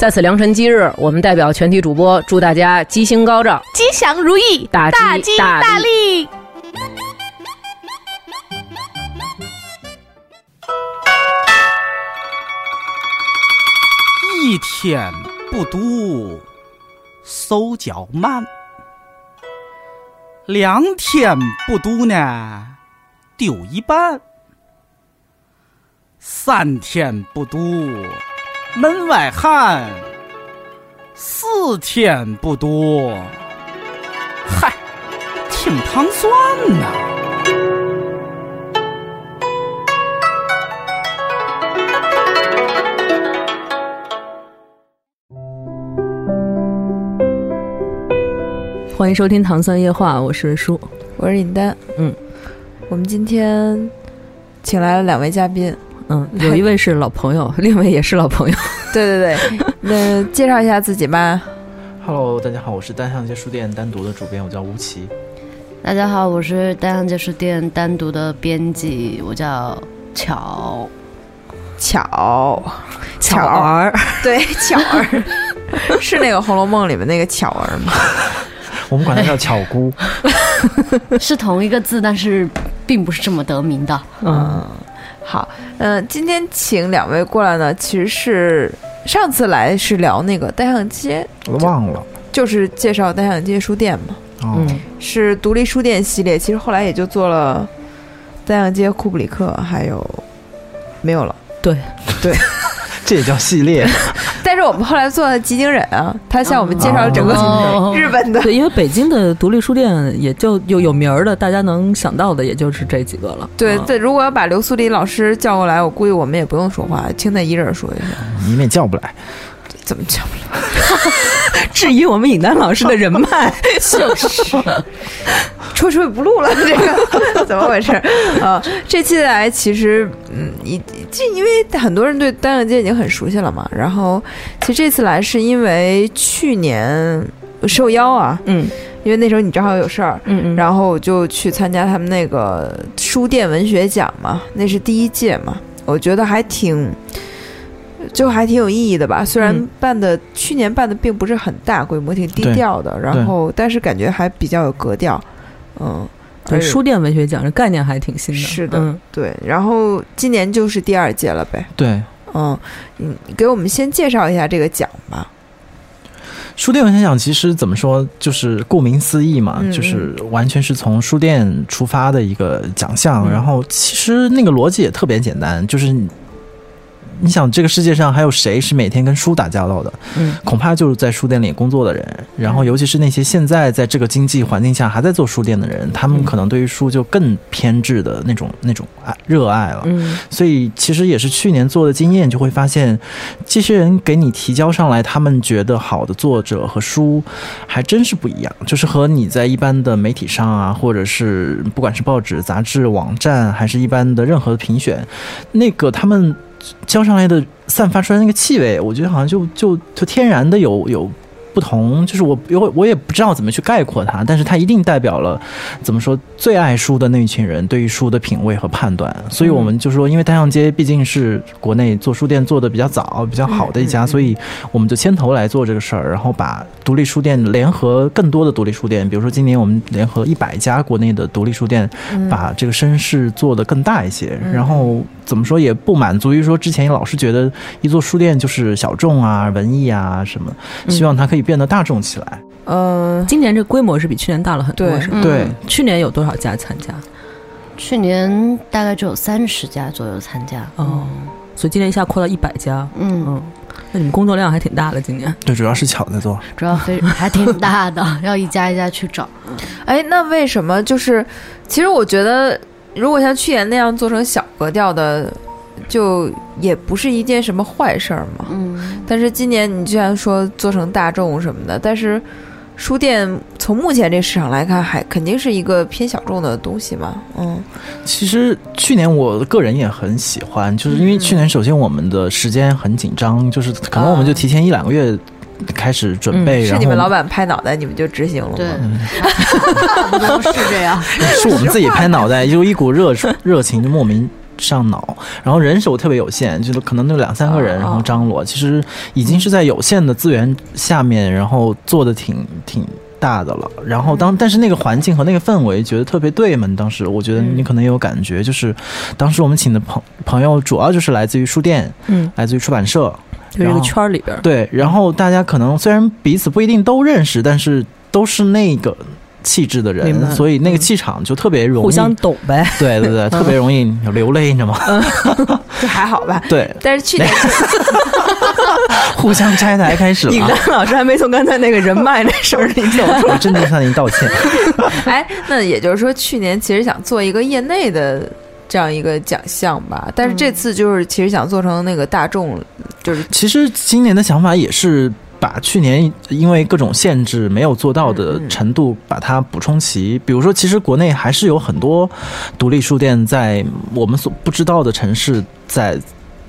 在此良辰吉日，我们代表全体主播祝大家吉星高照、吉祥如意、大吉大利。一天不读，手脚慢；两天不读呢，丢一半；三天不读。门外汉，四天不多，嗨，挺糖蒜呐。欢迎收听《糖蒜夜话》，我是舒，我是尹丹。嗯，我们今天请来了两位嘉宾。嗯，有一位是老朋友，另一位也是老朋友。对 对对，那介绍一下自己吧。Hello，大家好，我是单向街书店单独的主编，我叫吴奇。大家好，我是单向街书店单独的编辑，我叫巧巧巧儿，对巧儿，是那个《红楼梦》里面那个巧儿吗？我们管她叫巧姑，是同一个字，但是并不是这么得名的。嗯。好，嗯，今天请两位过来呢，其实是上次来是聊那个单向街，我都忘了，就是介绍单向街书店嘛，嗯，是独立书店系列，其实后来也就做了单向街、库布里克，还有没有了，对，对。这也叫系列，但是我们后来做的吉井忍啊，他向我们介绍了整个 日本的。对，因为北京的独立书店也就有有名儿的，大家能想到的也就是这几个了。对，对，如果要把刘苏里老师叫过来，我估计我们也不用说话，听他一人说一下。你们也叫不来，怎么叫不来？质疑我们尹丹老师的人脉，就是。出水不录了，这个怎么回事啊？这期来其实，嗯，一这因为很多人对单向街已经很熟悉了嘛。然后，其实这次来是因为去年受邀啊，嗯，因为那时候你正好有事儿，嗯嗯，然后我就去参加他们那个书店文学奖嘛，那是第一届嘛，我觉得还挺，就还挺有意义的吧。虽然办的去年办的并不是很大规模，挺低调的，然后但是感觉还比较有格调。嗯，对，书店文学奖这概念还挺新的。是的，对。然后今年就是第二届了呗。对，嗯，你给我们先介绍一下这个奖吧。书店文学奖其实怎么说，就是顾名思义嘛，就是完全是从书店出发的一个奖项。然后其实那个逻辑也特别简单，就是。你想，这个世界上还有谁是每天跟书打交道的？嗯，恐怕就是在书店里工作的人。然后，尤其是那些现在在这个经济环境下还在做书店的人，他们可能对于书就更偏执的那种那种爱热爱了。嗯，所以其实也是去年做的经验，就会发现，这些人给你提交上来，他们觉得好的作者和书，还真是不一样。就是和你在一般的媒体上啊，或者是不管是报纸、杂志、网站，还是一般的任何的评选，那个他们。浇上来的散发出来那个气味，我觉得好像就就就天然的有有。不同就是我，我我也不知道怎么去概括它，但是它一定代表了怎么说最爱书的那一群人对于书的品味和判断。所以我们就说，因为单向街毕竟是国内做书店做的比较早、比较好的一家，所以我们就牵头来做这个事儿，然后把独立书店联合更多的独立书店，比如说今年我们联合一百家国内的独立书店，把这个声势做得更大一些。然后怎么说也不满足于说之前老是觉得一座书店就是小众啊、文艺啊什么，希望它可以。变得大众起来。呃，今年这规模是比去年大了很多，是吧？对，去年有多少家参加？去年大概只有三十家左右参加。哦，所以今年一下扩到一百家。嗯嗯，那你们工作量还挺大的，今年。对，主要是巧在做，主要非 还挺大的，要一家一家去找。哎，那为什么就是？其实我觉得，如果像去年那样做成小格调的。就也不是一件什么坏事儿嘛。嗯，但是今年你居然说做成大众什么的，但是书店从目前这市场来看，还肯定是一个偏小众的东西嘛。嗯，其实去年我个人也很喜欢，就是因为去年首先我们的时间很紧张，就是可能我们就提前一两个月开始准备，然后是你们老板拍脑袋，你们就执行了对吗？，差不多是这样。是我们自己拍脑袋，就一股热热情就莫名上脑，然后人手特别有限，就是可能就两三个人，哦然后张罗，其实已经是在有限的资源下面，然后做的挺挺。大的了，然后当但是那个环境和那个氛围觉得特别对嘛，当时我觉得你可能也有感觉，就是当时我们请的朋朋友主要就是来自于书店，嗯，来自于出版社，就这个圈儿里边儿，对，然后大家可能虽然彼此不一定都认识，但是都是那个气质的人，所以那个气场就特别容易互相懂呗。对对对，特别容易流泪，你知道吗？这还好吧？对，但是去年 互相拆台开始了尹啊。丹老师还没从刚才那个人脉那事儿里走出来。我真的向您道歉。哎，那也就是说，去年其实想做一个业内的这样一个奖项吧，但是这次就是其实想做成那个大众，就是其实今年的想法也是把去年因为各种限制没有做到的程度，把它补充齐。比如说，其实国内还是有很多独立书店在我们所不知道的城市在。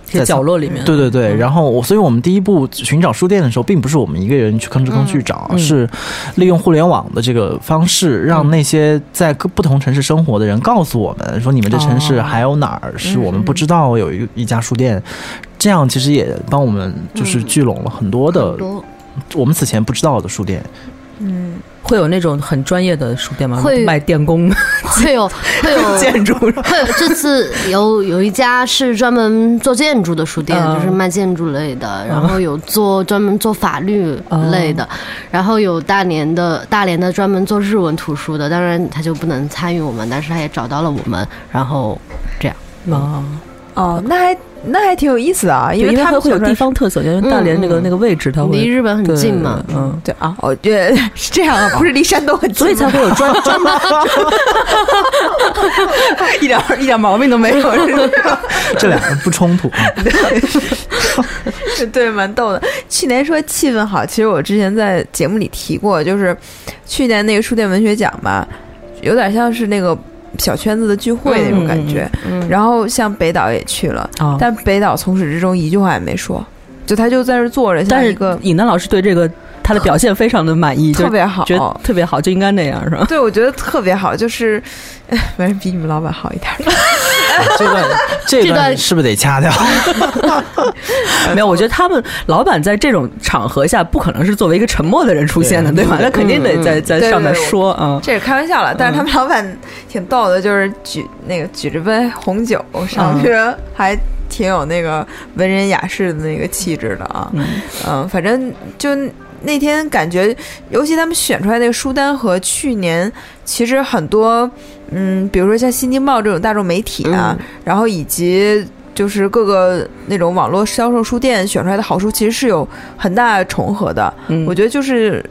在角落里面，对对对，嗯。然后我，所以我们第一步寻找书店的时候，并不是我们一个人去吭哧吭去找，嗯。是利用互联网的这个方式，让那些在各不同城市生活的人告诉我们，说你们这城市哦。还有哪儿是我们不知道有一一家书店，这样其实也帮我们就是聚拢了很多的我们此前不知道的书店。嗯，会有那种很专业的书店吗？会。卖电工、会 有会有。建筑，会有这次有有一家是专门做建筑的书店，嗯。就是卖建筑类的，然后有做专门做法律类的，然后有大连的大连的专门做日文图书的，当然他就不能参与我们，但是他也找到了我们，然后这样。啊，哦，那还那还挺有意思的啊，因因为他们会有地方特色，因为大连那个那个位置，它会离日本很近嘛，嗯，对啊，哦，对 是这样啊，不是离山东很近吗，所以才会有专专门，一点一点毛病都没有，这两个不冲突。啊。对，蛮逗的。去年说气氛好，其实我之前在节目里提过，就是去年那个书店文学奖吧，有点像是那个小圈子的聚会那种感觉。嗯然后像北岛也去了，啊。但北岛从始至终一句话也没说，就他就在这儿坐着，但是像一个尹丹老师对这个他的表现非常的满意，就特别好。觉得特别好，就应该那样，是吧？对，我觉得特别好，就是，哎 反正比你们老板好一点。这段 这这段段是不是得掐掉？没有，我觉得他们老板在这种场合下不可能是作为一个沉默的人出现的，对吧？他肯定得在在上面说啊。这是开玩笑了，但是他们老板挺逗的，就是举那个举着杯红酒上去，还挺有那个文人雅士的那个气质的啊。嗯嗯，反正就那天感觉，尤其他们选出来那个书单和去年其实很多，嗯，比如说像《新京报》这种大众媒体啊，然后以及。就是各个那种网络销售书店选出来的好书，其实是有很大重合的。嗯我觉得就是，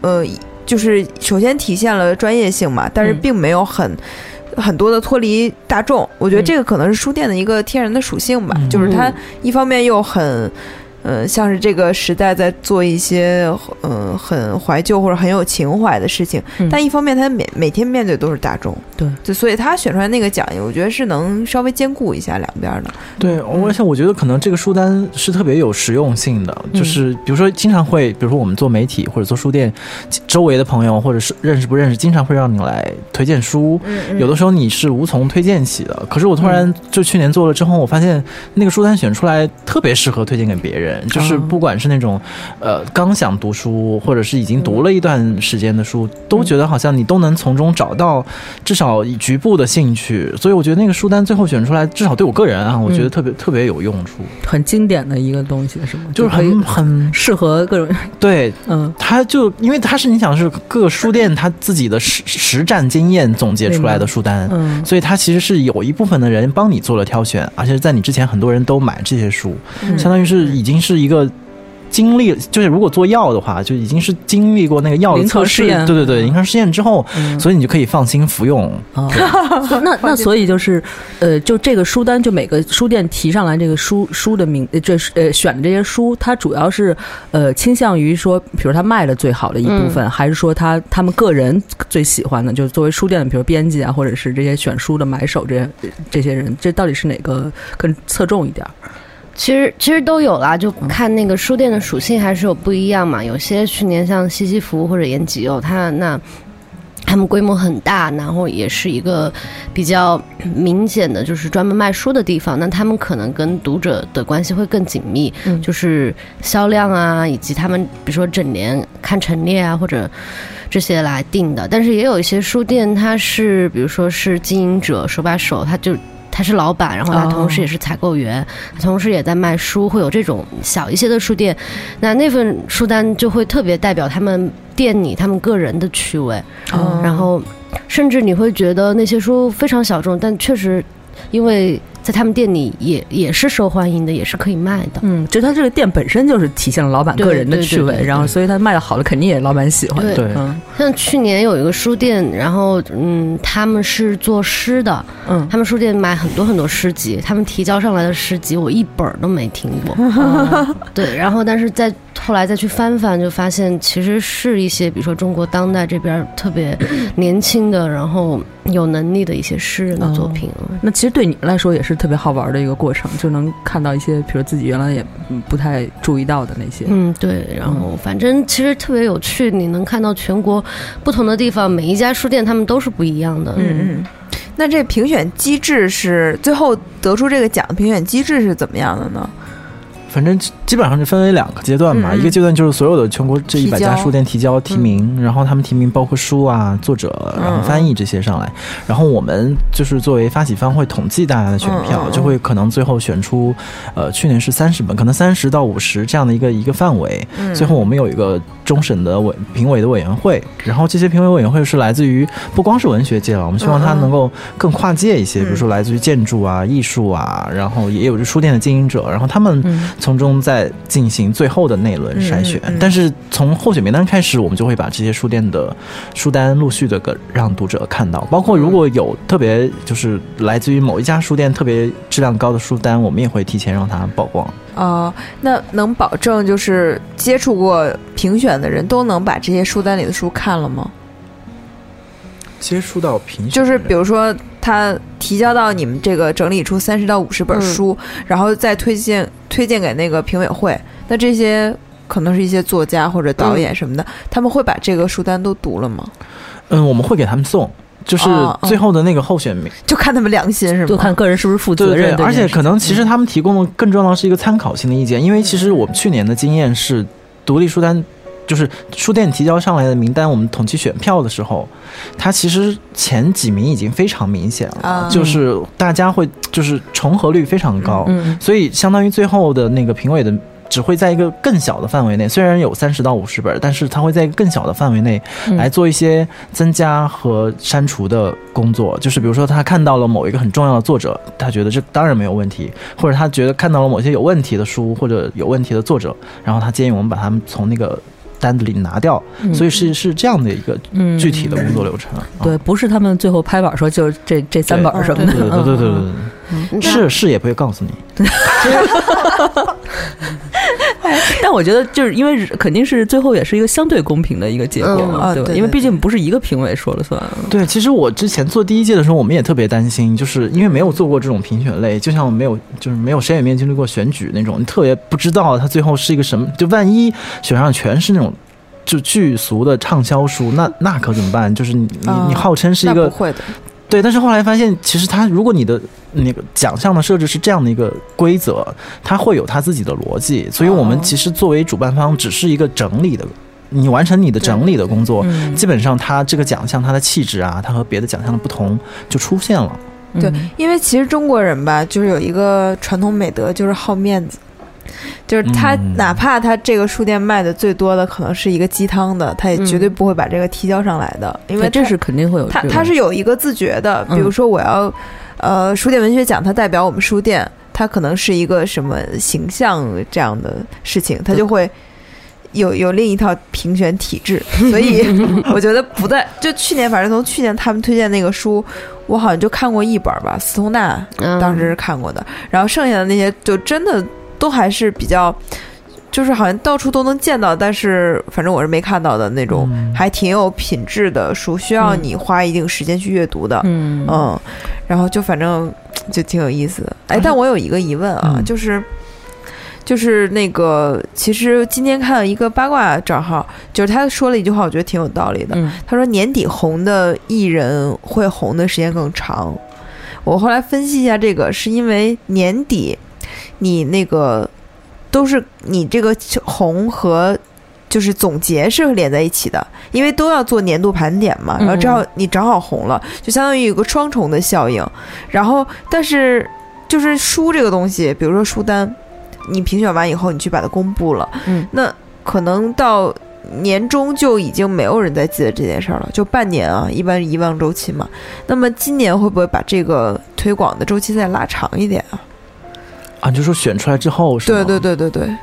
呃，就是首先体现了专业性嘛，但是嗯并没有很。很多的脱离大众，我觉得嗯这个可能是书店的一个天然的属性吧，嗯就是它一方面又很，呃，像是这个时代在做一些，呃，很怀旧或者很有情怀的事情，嗯。但一方面他每每天面对都是大众，对，就所以他选出来那个奖，我觉得是能稍微兼顾一下两边的，对，而且我觉得可能这个书单是特别有实用性的，就是比如说经常会，比如说我们做媒体或者做书店，周围的朋友或者是认识不认识，经常会让你来推荐书。嗯。有的时候你是无从推荐起的，可是我突然就去年做了之后，我发现那个书单选出来特别适合推荐给别人，就是不管是那种呃刚想读书，或者是已经读了一段时间的书，都觉得好像你都能从中找到至少一局部的兴趣，所以我觉得那个书单最后选出来，至少对我个人啊，我觉得特别、特别有用处，很经典的一个东西，是吗？就是很很适合各种，对。嗯，它就因为它是你想是各个书店它自己的实实战经验总结出来的书单，嗯。所以它其实是有一部分的人帮你做了挑选，而且在你之前很多人都买这些书，嗯。相当于是已经是一个经历，就是如果做药的话，就已经是经历过那个药的临床测试，验。对对对，临床试验之后，所以你就可以放心服用。哦，那那所以就是，呃，就这个书单，就每个书店提上来这个书书的名，呃这是呃选的这些书，它主要是呃倾向于说，比如他卖的最好的一部分，还是说他他们个人最喜欢的，就是作为书店的，比如编辑啊，或者是这些选书的买手这些这些人，这到底是哪个更侧重一点儿？其实其实都有啦，就看那个书店的属性还是有不一样嘛。有些去年像西西弗或者延吉哦，它那他们规模很大，然后也是一个比较明显的就是专门卖书的地方。那他们可能跟读者的关系会更紧密，嗯就是销量啊，以及他们比如说整年看陈列啊或者。这些来定的，但是也有一些书店，它是比如说是经营者手把手，他就他是老板，然后他哦同时也是采购员，同时也在卖书，会有这种小一些的书店，那那份书单就会特别代表他们店里他们个人的趣味，哦。然后甚至你会觉得那些书非常小众，但确实因为在他们店里也也是受欢迎的，也是可以卖的。嗯，就他这个店本身就是体现了老板个人的趣味，然后所以他卖的好的肯定也老板喜欢。对对嗯像去年有一个书店，然后嗯，他们是做诗的，嗯，他们书店买很多很多诗集，他们提交上来的诗集我一本儿都没听过。对，然后但是在后来再去翻翻，就发现其实是一些比如说中国当代这边特别年轻的，然后有能力的一些诗人的作品。那其实对你来说也是特别好玩的一个过程，就能看到一些，比如自己原来也嗯不太注意到的那些。嗯，对，然后反正其实特别有趣，你能看到全国不同的地方，每一家书店他们都是不一样的。嗯嗯。那这评选机制是最后得出这个奖的评选机制是怎么样的呢？反正基本上是分为两个阶段嘛，一个阶段就是所有的全国这一百家书店提交提名，然后他们提名包括书啊、作者、然后翻译这些上来，然后我们就是作为发起方会统计大家的选票，就会可能最后选出，呃，去年是三十本，可能三十到五十这样的一个一个范围，嗯。最后我们有一个终审的委评委的委员会，然后这些评委委员会是来自于不光是文学界了，我们希望它能够更跨界一些，比如说来自于建筑啊、艺术啊，然后也有书店的经营者，然后他们嗯从中再进行最后的那轮筛选。嗯嗯嗯但是从候选名单开始，我们就会把这些书店的书单陆续的给让读者看到，包括如果有特别就是来自于某一家书店特别质量高的书单，我们也会提前让它曝光。哦，那能保证就是接触过评选的人都能把这些书单里的书看了吗？接触到评选就是比如说他提交到你们这个整理出三十到五十本书，然后再推荐推荐给那个评委会，那这些可能是一些作家或者导演什么的，他们会把这个书单都读了吗？嗯，我们会给他们送。就是最后的那个候选名，就看他们良心是吗？就看个人是不是负对对对，责任。而且可能其实他们提供的更重要的是一个参考性的意见，因为其实我们去年的经验是，独立书单就是书店提交上来的名单，我们统计选票的时候，它其实前几名已经非常明显了，啊就是大家会就是重合率非常高，嗯所以相当于最后的那个评委的。只会在一个更小的范围内，虽然有三十到五十本，但是它会在一个更小的范围内嗯来做一些增加和删除的工作。就是比如说，他看到了某一个很重要的作者，他觉得这当然没有问题，或者他觉得看到了某些有问题的书或者有问题的作者，然后他建议我们把他们从那个单子里拿掉。嗯所以是是这样的一个嗯具体的工作流程。啊对，不是他们最后拍板说就是这这三本什么的。对对对对对，是是也不会告诉你。但我觉得就是因为肯定是最后也是一个相对公平的一个结果嗯嘛，对吧？啊对对因为毕竟不是一个评委说了算。对，其实我之前做第一届的时候，我们也特别担心，就是因为没有做过这种评选类，就像没有就是没有谁也没有经历过选举那种，你特别不知道他最后是一个什么，就万一选上全是那种。就巨俗的畅销书，那那可怎么办？就是你你号称是一个那不会的，对，但是后来发现，其实它如果你的那个奖项的设置是这样的一个规则，它会有它自己的逻辑。所以我们哦其实作为主办方，只是一个整理的，你完成你的整理的工作，嗯基本上它这个奖项它的气质啊，它和别的奖项的不同就出现了。对嗯因为其实中国人吧，就是有一个传统美德，就是好面子。就是他嗯。哪怕他这个书店卖的最多的可能是一个鸡汤的，他也绝对不会把这个提交上来的，因为这是肯定会有。他他是有一个自觉的，比嗯如说我要，呃，书店文学奖，它代表我们书店，它可能是一个什么形象这样的事情，他就会有有另一套评选体制，所以 我觉得不在。就去年，反正从去年他们推荐那个书，我好像就看过一本吧，斯通纳嗯。当时是看过的，然后剩下的那些就真的都还是比较。就是好像到处都能见到，但是反正我是没看到的那种，嗯还挺有品质的书，需要你花一定时间去阅读的。嗯嗯，然后就反正就挺有意思的。哎，但我有一个疑问啊，嗯就是就是那个，其实今天看了一个八卦账号，就是他说了一句话，我觉得挺有道理的。嗯他说年底红的艺人会红的时间更长。我后来分析一下，这个是因为年底你那个都是你这个红和就是总结是连在一起的，因为都要做年度盘点嘛，然后正好你正好红了，就相当于有个双重的效应。然后，但是就是书这个东西，比如说书单，你评选完以后，你去把它公布了，嗯，那可能到年终就已经没有人再记得这件事儿了，就半年啊，一般遗忘周期嘛。那么今年会不会把这个推广的周期再拉长一点啊？啊，就说选出来之后是吗？对对对对对，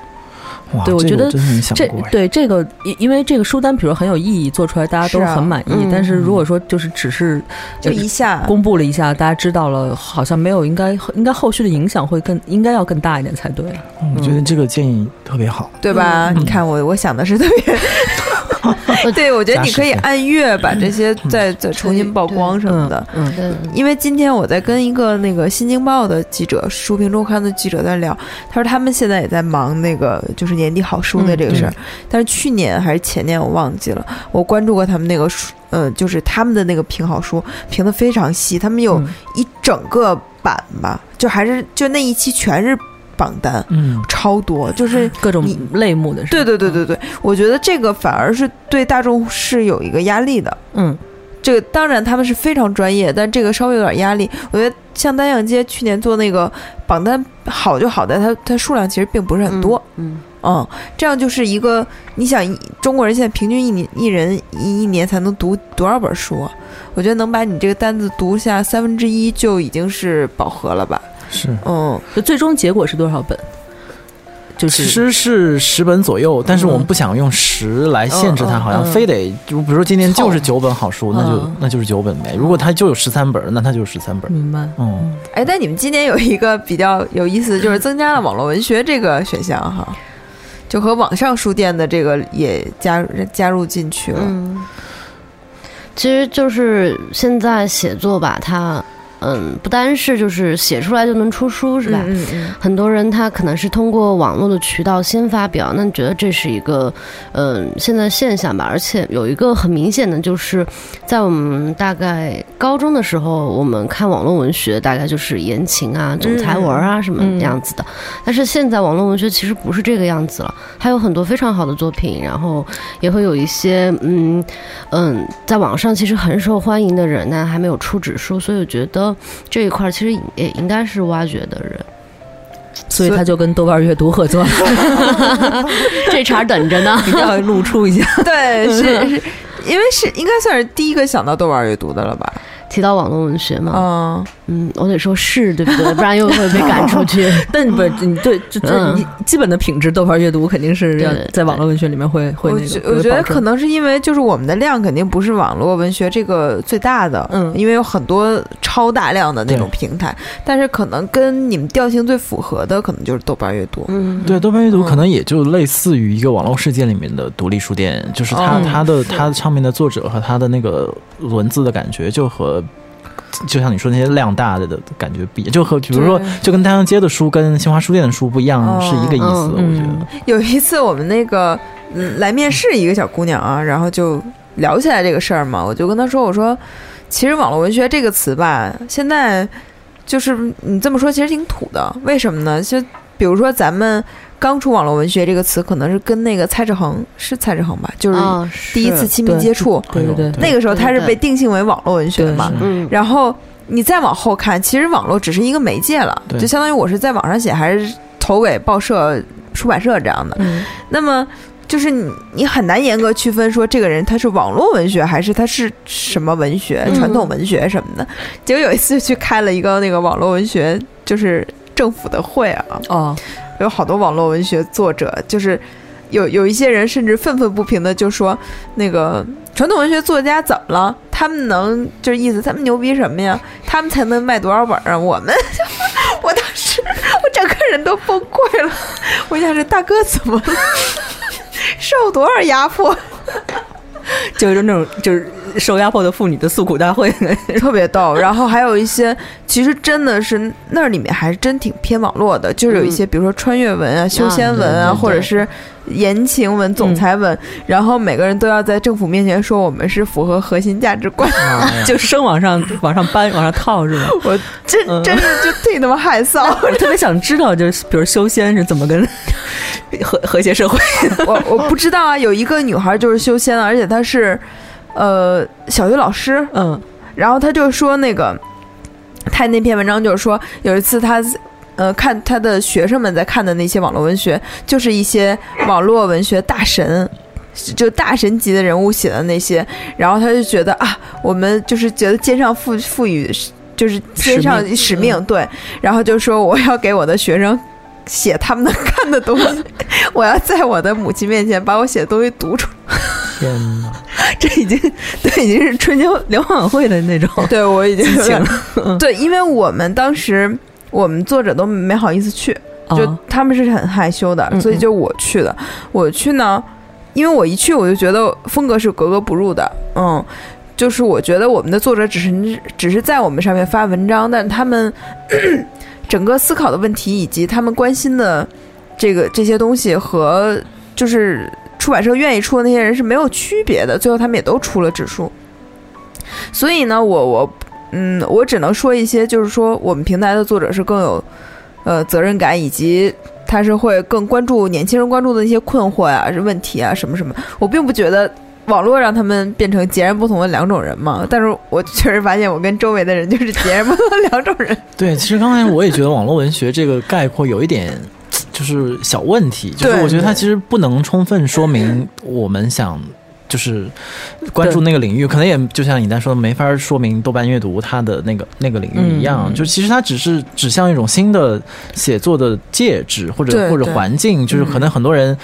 哇，对我觉得真的没想这。对这个，因因为这个书单，比如很有意义，做出来大家都很满意。嗯但是如果说就是只是就一下公布了一下，大家知道了，好像没有应该应该后续的影响会更应该要更大一点才对。嗯我觉得这个建议特别好。对吧？嗯你看我我想的是特别，对我觉得你可以按月把这些再再重新曝光什么的。嗯，因为今天我在跟一个那个《新京报》的记者、书评周刊的记者在聊，他说他们现在也在忙那个就是年底好书的这个事儿，但是去年还是前年我忘记了，我关注过他们那个书，呃，就是他们的那个评好书评的非常细，他们有嗯。一整个版吧，就还是就那一期全是榜单，嗯，超多，就是各种类目的是，对对对对对，我觉得这个反而是对大众是有一个压力的。嗯这个当然他们是非常专业，但这个稍微有点压力。我觉得像单向街去年做那个榜单好就好在它它数量其实并不是很多，嗯，嗯，这样就是一个你想一中国人现在平均一年一人一一年才能读多少本书啊？我觉得能把你这个单子读下三分之一就已经是饱和了吧？是。嗯，就最终结果是多少本？就是其实是十本左右，但是我们不想用十来限制它，好像嗯非得，就比如说今年就是九本好书，那就嗯那就是九本呗。如果它就有十三本，那它就是十三本。明白。嗯，哎，但你们今年有一个比较有意思，就是增加了网络文学这个选项哈，就和网上书店的这个也加加入进去了。嗯，其实就是现在写作吧，它嗯，不单是就是写出来就能出书，是吧？嗯嗯很多人他可能是通过网络的渠道先发表，那你觉得这是一个嗯、现在现象吧？而且有一个很明显的，就是在我们大概高中的时候，我们看网络文学，大概就是言情啊、总裁文啊什么样子的。但是现在网络文学其实不是这个样子了，还有很多非常好的作品，然后也会有一些嗯嗯，在网上其实很受欢迎的人呢，还没有出纸书，所以我觉得这一块儿其实也应该是挖掘的人。所以他就跟豆瓣阅读合作了，这茬等着呢。一定要露出一下。嗯，对，是是，因为是应该算是第一个想到豆瓣阅读的了吧？提到网络文学嘛，嗯，嗯，我得说是对不对？不然又会被赶出去。但不是你对，这这基本的品质，豆瓣阅读肯定是要在网络文学里面会会我那个。觉我觉得可能是因为就是我们的量肯定不是网络文学这个最大的，嗯。因为有很多超大量的那种平台，但是可能跟你们调性最符合的，可能就是豆瓣阅读。嗯，对，豆瓣阅读嗯。可能也就类似于一个网络世界里面的独立书店，就是它哦它的它上面的作者和它的那个文字的感觉，就和就像你说那些量大的的感觉不一样，就和比如说就跟太阳街的书跟新华书店的书不一样，哦是一个意思，我嗯觉得。有一次我们那个嗯来面试一个小姑娘啊，然后就聊起来这个事儿嘛，我就跟她说，我说其实网络文学这个词吧，现在就是你这么说其实挺土的，为什么呢？就比如说咱们刚出网络文学这个词，可能是跟那个蔡志恒是蔡志恒吧，就是啊，第一次亲密接触，对对对。那个时候他是被定性为网络文学的嘛。嗯，然后你再往后看，其实网络只是一个媒介了，就相当于我是在网上写，还是投给报社、出版社这样的。嗯。那么就是你你很难严格区分说这个人他是网络文学还是他是什么文学、嗯。传统文学什么的。结果有一次去开了一个那个网络文学，就是政府的会啊，哦，有好多网络文学作者，就是有有一些人甚至愤愤不平的就说，那个传统文学作家怎么了？他们能就是意思，他们牛逼什么呀？他们才能卖多少本啊？我们，我当时我整个人都崩溃了。我想这大哥怎么了？受多少压迫？就是那种就是受压迫的妇女的诉苦大会，特别逗。然后还有一些，其实真的是那里面还是真挺偏网络的，就是有一些，比如说穿越文啊、修仙文啊，或者是言情文、总裁文，然后每个人都要在政府面前说我们是符合核心价值观，就生往上往上搬、往上套，是吧？我真真是就特那么害臊。我特别想知道，就是比如修仙是怎么跟和和谐社会。我我不知道啊，有一个女孩就是修仙，而且她是。呃，小学老师，嗯，然后他就说那个，他那篇文章就是说，有一次他，呃，看他的学生们在看的那些网络文学，就是一些网络文学大神，就大神级的人物写的那些，然后他就觉得啊，我们就是觉得肩上赋赋予，就是肩上使命，对，然后就说我要给我的学生。写他们能看的东西，我要在我的母亲面前把我写的东西读出来。天哪，这已经对，已经是春节联欢晚会的那种。对我已经对，因为我们当时我们作者都没好意思去，就他们是很害羞的，所以就我去的。我去呢，因为我一去我就觉得风格是格格不入的。嗯，就是我觉得我们的作者只是只是在我们上面发文章，但他们。整个思考的问题以及他们关心的这个这些东西和就是出版社愿意出的那些人是没有区别的，最后他们也都出了指数。所以呢，我我嗯，我只能说一些，就是说我们平台的作者是更有呃责任感，以及他是会更关注年轻人关注的一些困惑呀、问题啊什么什么。我并不觉得。网络让他们变成截然不同的两种人嘛？但是我确实发现，我跟周围的人就是截然不同的两种人。对，其实刚才我也觉得网络文学这个概括有一点 就是小问题，就是我觉得它其实不能充分说明我们想就是关注那个领域，可能也就像尹丹说的，没法说明豆瓣阅读它的那个那个领域一样。就其实它只是指向一种新的写作的介质或者或者环境，就是可能很多人。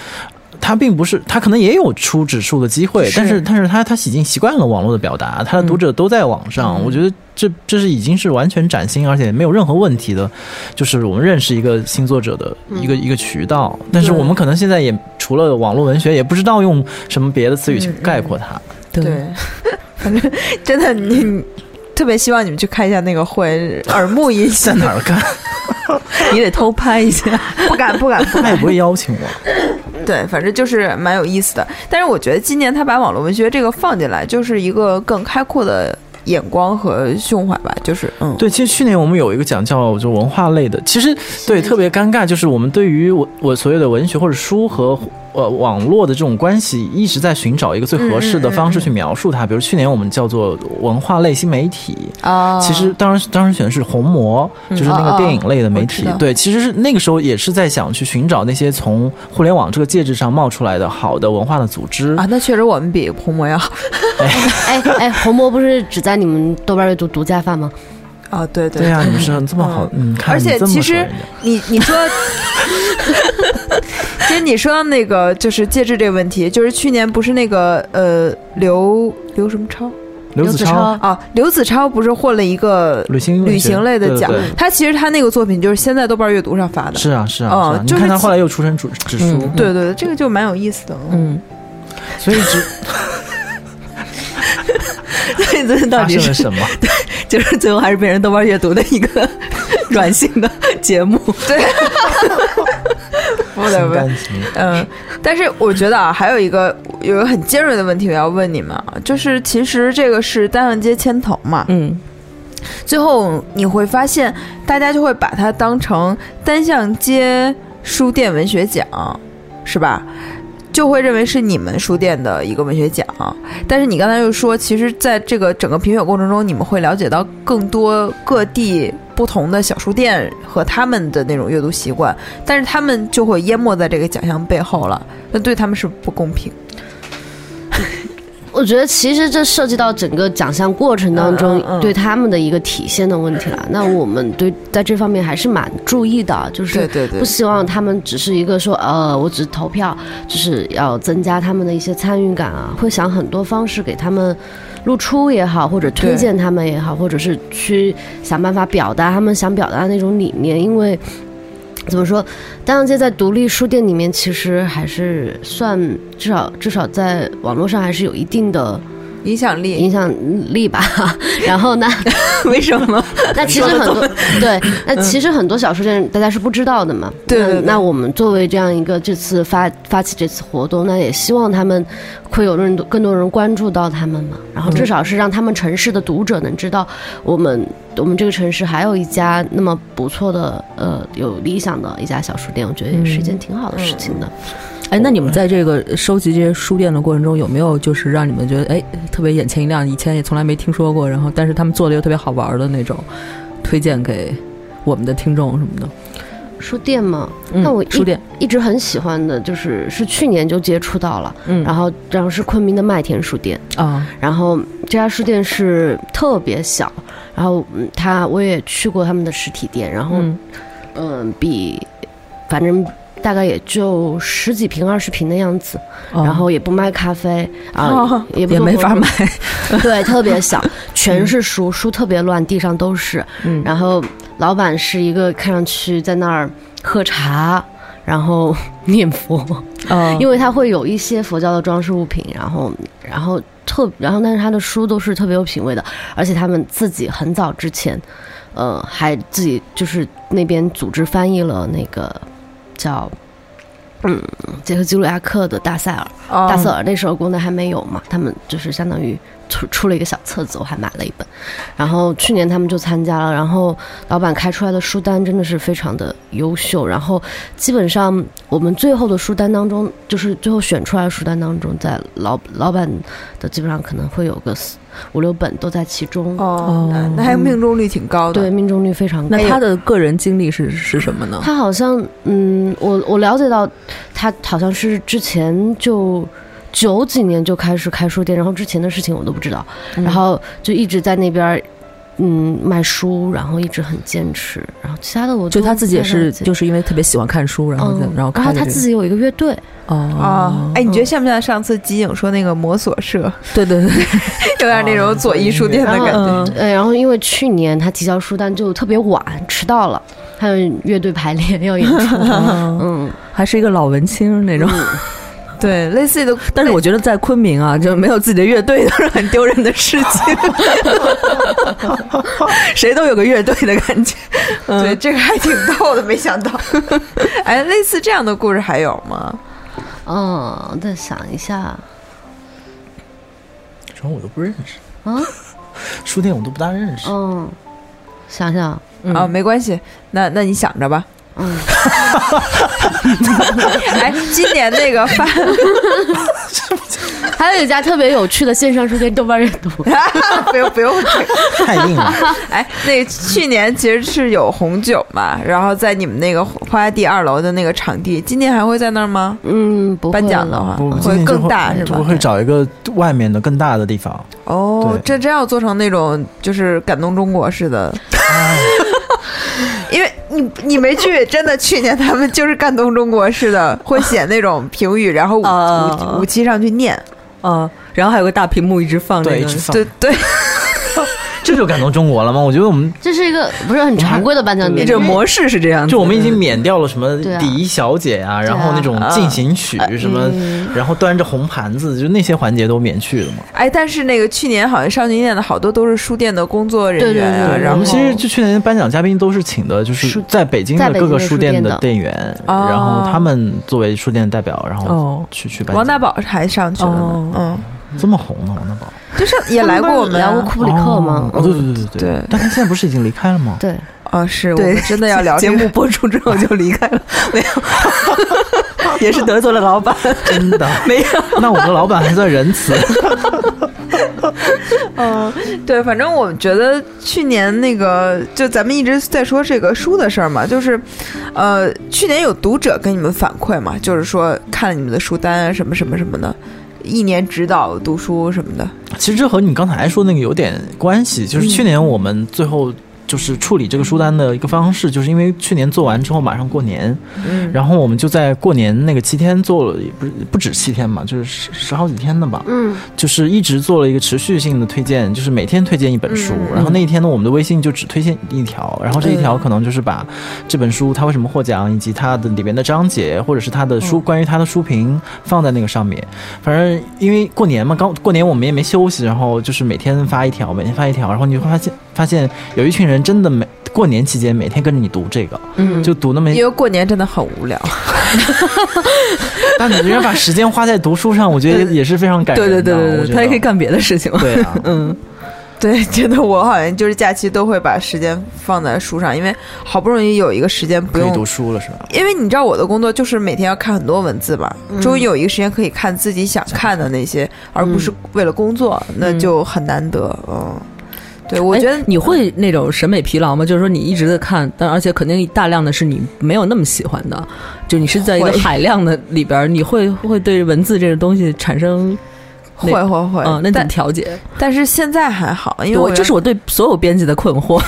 他并不是，他可能也有出指数的机会，但是，但是他他已经习惯了网络的表达，他的读者都在网上，我觉得这这是已经是完全崭新，而且没有任何问题的，就是我们认识一个新作者的一个一个渠道。但是我们可能现在也除了网络文学，也不知道用什么别的词语去概括它。对，反正真的，你特别希望你们去看一下那个会，耳目一新。在哪儿看？你得偷拍一下，不 敢不敢，他也 不会邀请我。对，反正就是蛮有意思的。但是我觉得今年他把网络文学这个放进来，就是一个更开阔的眼光和胸怀吧。就是嗯，对，其实去年我们有一个奖叫就文化类的，其实对特别尴尬，就是我们对于我我所有的文学或者书和。呃，网络的这种关系一直在寻找一个最合适的方式去描述它。比如去年我们叫做文化类新媒体啊，其实当时当时选的是红魔，就是那个电影类的媒体。对，其实是那个时候也是在想去寻找那些从互联网这个介质上冒出来的好的文化的组织啊。那确实我们比红魔要好。哎哎，红魔不是只在你们豆瓣阅读独家发吗？啊，对对对呀，你们是这么好，嗯，而且其实你你说，其实你说到那个就是戒指这个问题，就是去年不是那个呃刘刘什么超刘子超啊，刘子超不是获了一个旅行旅行类的奖，他其实他那个作品就是先在豆瓣阅读上发的，是啊是啊，你看他后来又出成指指书，对对对，这个就蛮有意思的，嗯，所以只。这这到底是什么？对，就是最后还是变成豆瓣阅读的一个 软性的节目。对，不得不嗯，但是我觉得啊，还有一个有一个很尖锐的问题我要问你们啊，就是其实这个是单向街牵头嘛，嗯，最后你会发现大家就会把它当成单向街书店文学奖，是吧？就会认为是你们书店的一个文学奖，但是你刚才又说，其实在这个整个评选过程中，你们会了解到更多各地不同的小书店和他们的那种阅读习惯，但是他们就会淹没在这个奖项背后了，那对他们是不公平。我觉得其实这涉及到整个奖项过程当中对他们的一个体现的问题了。那我们对在这方面还是蛮注意的，就是不希望他们只是一个说呃，我只是投票，就是要增加他们的一些参与感啊，会想很多方式给他们。露出也好，或者推荐他们也好，或者是去想办法表达他们想表达的那种理念，因为怎么说，大洋街在独立书店里面其实还是算至少至少在网络上还是有一定的影响力影响力吧。然后呢，为什么？那其实很多对，那其实很多小书店大家是不知道的嘛。对对对那那我们作为这样一个这次发发起这次活动，那也希望他们会有更多更多人关注到他们嘛。然后至少是让他们城市的读者能知道，我们我们这个城市还有一家那么不错的呃有理想的一家小书店，我觉得也是一件挺好的事情的。哎，那你们在这个收集这些书店的过程中，有没有就是让你们觉得哎特别眼前一亮，以前也从来没听说过，然后但是他们做的又特别好玩的那种，推荐给我们的听众什么的？书店嘛，嗯那我一书店，一直很喜欢的就是是去年就接触到了，嗯然后然后是昆明的麦田书店。啊，然后这家书店是特别小，然后嗯，他我也去过他们的实体店，然后嗯嗯、比反正大概也就十几平、二十平的样子，哦。然后也不卖咖啡啊，哦也没法做活动。买，对，特别小，全是书，书特别乱，地上都是。嗯。然后老板是一个看上去在那儿喝茶，然后 念佛，哦。因为他会有一些佛教的装饰物品，然后然后特然后但是他的书都是特别有品位的，而且他们自己很早之前，呃，还自己就是那边组织翻译了那个叫。嗯，捷克基鲁亚克的大塞尔，哦大塞尔那时候国内还没有嘛，他们就是相当于出出了一个小册子，我还买了一本。然后去年他们就参加了，然后老板开出来的书单真的是非常的优秀。然后基本上我们最后的书单当中，就是最后选出来的书单当中，在老老板的基本上可能会有个四五六本都在其中。哦，那那还命中率挺高的。对，命中率非常高。那他的个人经历是是什么呢？他好像，嗯，我我了解到，他好像是之前就九几年就开始开书店，然后之前的事情我都不知道，嗯。然后就一直在那边，嗯，卖书，然后一直很坚持，然后其他的我都就他自己也是就是因为特别喜欢看书，然后然后然后他自己有一个乐队，哦。啊，哎，你觉得像不像上次吉影说那个摩索社，对对对，有点那种左翼书店的感觉？嗯呃，然后因为去年他提交书单就特别晚，迟到了，还有乐队排练要演出，嗯，还是一个老文青那种。对，类似的。但是我觉得在昆明啊，就没有自己的乐队都是很丢人的事情，谁都有个乐队的感觉。对这个还挺逗的，没想到。哎，类似这样的故事还有吗？嗯，再想一下，主要我都不认识，啊，书店我都不大认识。嗯，想想，啊，没关系，那那你想着吧。嗯，哎，今年那个发，还有一家特别有趣的线上书店，豆瓣阅读。不用不用这个。太硬了，哎，那个去年其实是有红酒嘛，然后在你们那个花家地二楼的那个场地，今年还会在那儿吗？嗯，不会颁奖的话会更大是吧就？会找一个外面的更大的地方。哦对，这真要做成那种就是感动中国似的。因为你你没去，真的去年他们就是干动中国似的，会写那种评语，然后武啊武武器上去念。啊，然后还有个大屏幕一直放那对，一个直，放。对，对，这就感动中国了吗？我觉得我们这是一个不是很常规的颁奖典礼这个。模式是这样的。就我们已经免掉了什么礼仪小姐啊，然后那种进行曲什么，然后端着红盘子，就那些环节都免去了嘛。哎，但是那个去年好像少年店的好多都是书店的工作人员啊，对对对然后我们其实就去年颁奖嘉宾都是请的，就是在北京的各个书店的的店员，哦然后他们作为书店的代表，然后哦去去颁奖。王大宝还上去了嗯，这么红呢，王大宝？就是也来过我们啊聊过库布里克吗？哦，对对对对。对。但他现在不是已经离开了吗？对，啊，是我对们真的要聊节目播出之后就离开了，没有，也是得罪了老板，真的？没有。那我们的老板还算仁慈。嗯，对，反正我觉得去年那个，就咱们一直在说这个书的事儿嘛，就是，呃，去年有读者跟你们反馈嘛，就是说看了你们的书单啊，什么什么什么的，一年指导读书什么的。其实这和你刚才说那个有点关系，就是去年我们最后。就是处理这个书单的一个方式，就是因为去年做完之后马上过年，嗯，然后我们就在过年那个七天做了，也不是不止七天嘛，就是十十好几天的吧，嗯，就是一直做了一个持续性的推荐，就是每天推荐一本书，然后那一天呢，我们的微信就只推荐一条，然后这一条可能就是把这本书它为什么获奖，以及它的里边的章节，或者是它的书关于它的书评放在那个上面，反正因为过年嘛，刚过年我们也没休息，然后就是每天发一条，每天发一条，然后你会发现发现有一群人。真的每过年期间每天跟着你读这个，嗯，就读那么，因为过年真的很无聊。但你居然把时间花在读书上，我觉得也是非常感人。对对对对对，他也可以干别的事情。对啊，嗯，对，觉得我好像就是假期都会把时间放在书上，因为好不容易有一个时间不用读书了，是吧？因为你知道我的工作就是每天要看很多文字吧，终于有一个时间可以看自己想看的那些，而不是为了工作，那就很难得，嗯。对，我觉得你会那种审美疲劳吗？就是说你一直在看，但而且肯定大量的是你没有那么喜欢的，就你是在一个海量的里边，你会会对文字这个东西产生会会会，嗯，那怎么调节？但是现在还好，因为我这是我对所有编辑的困惑。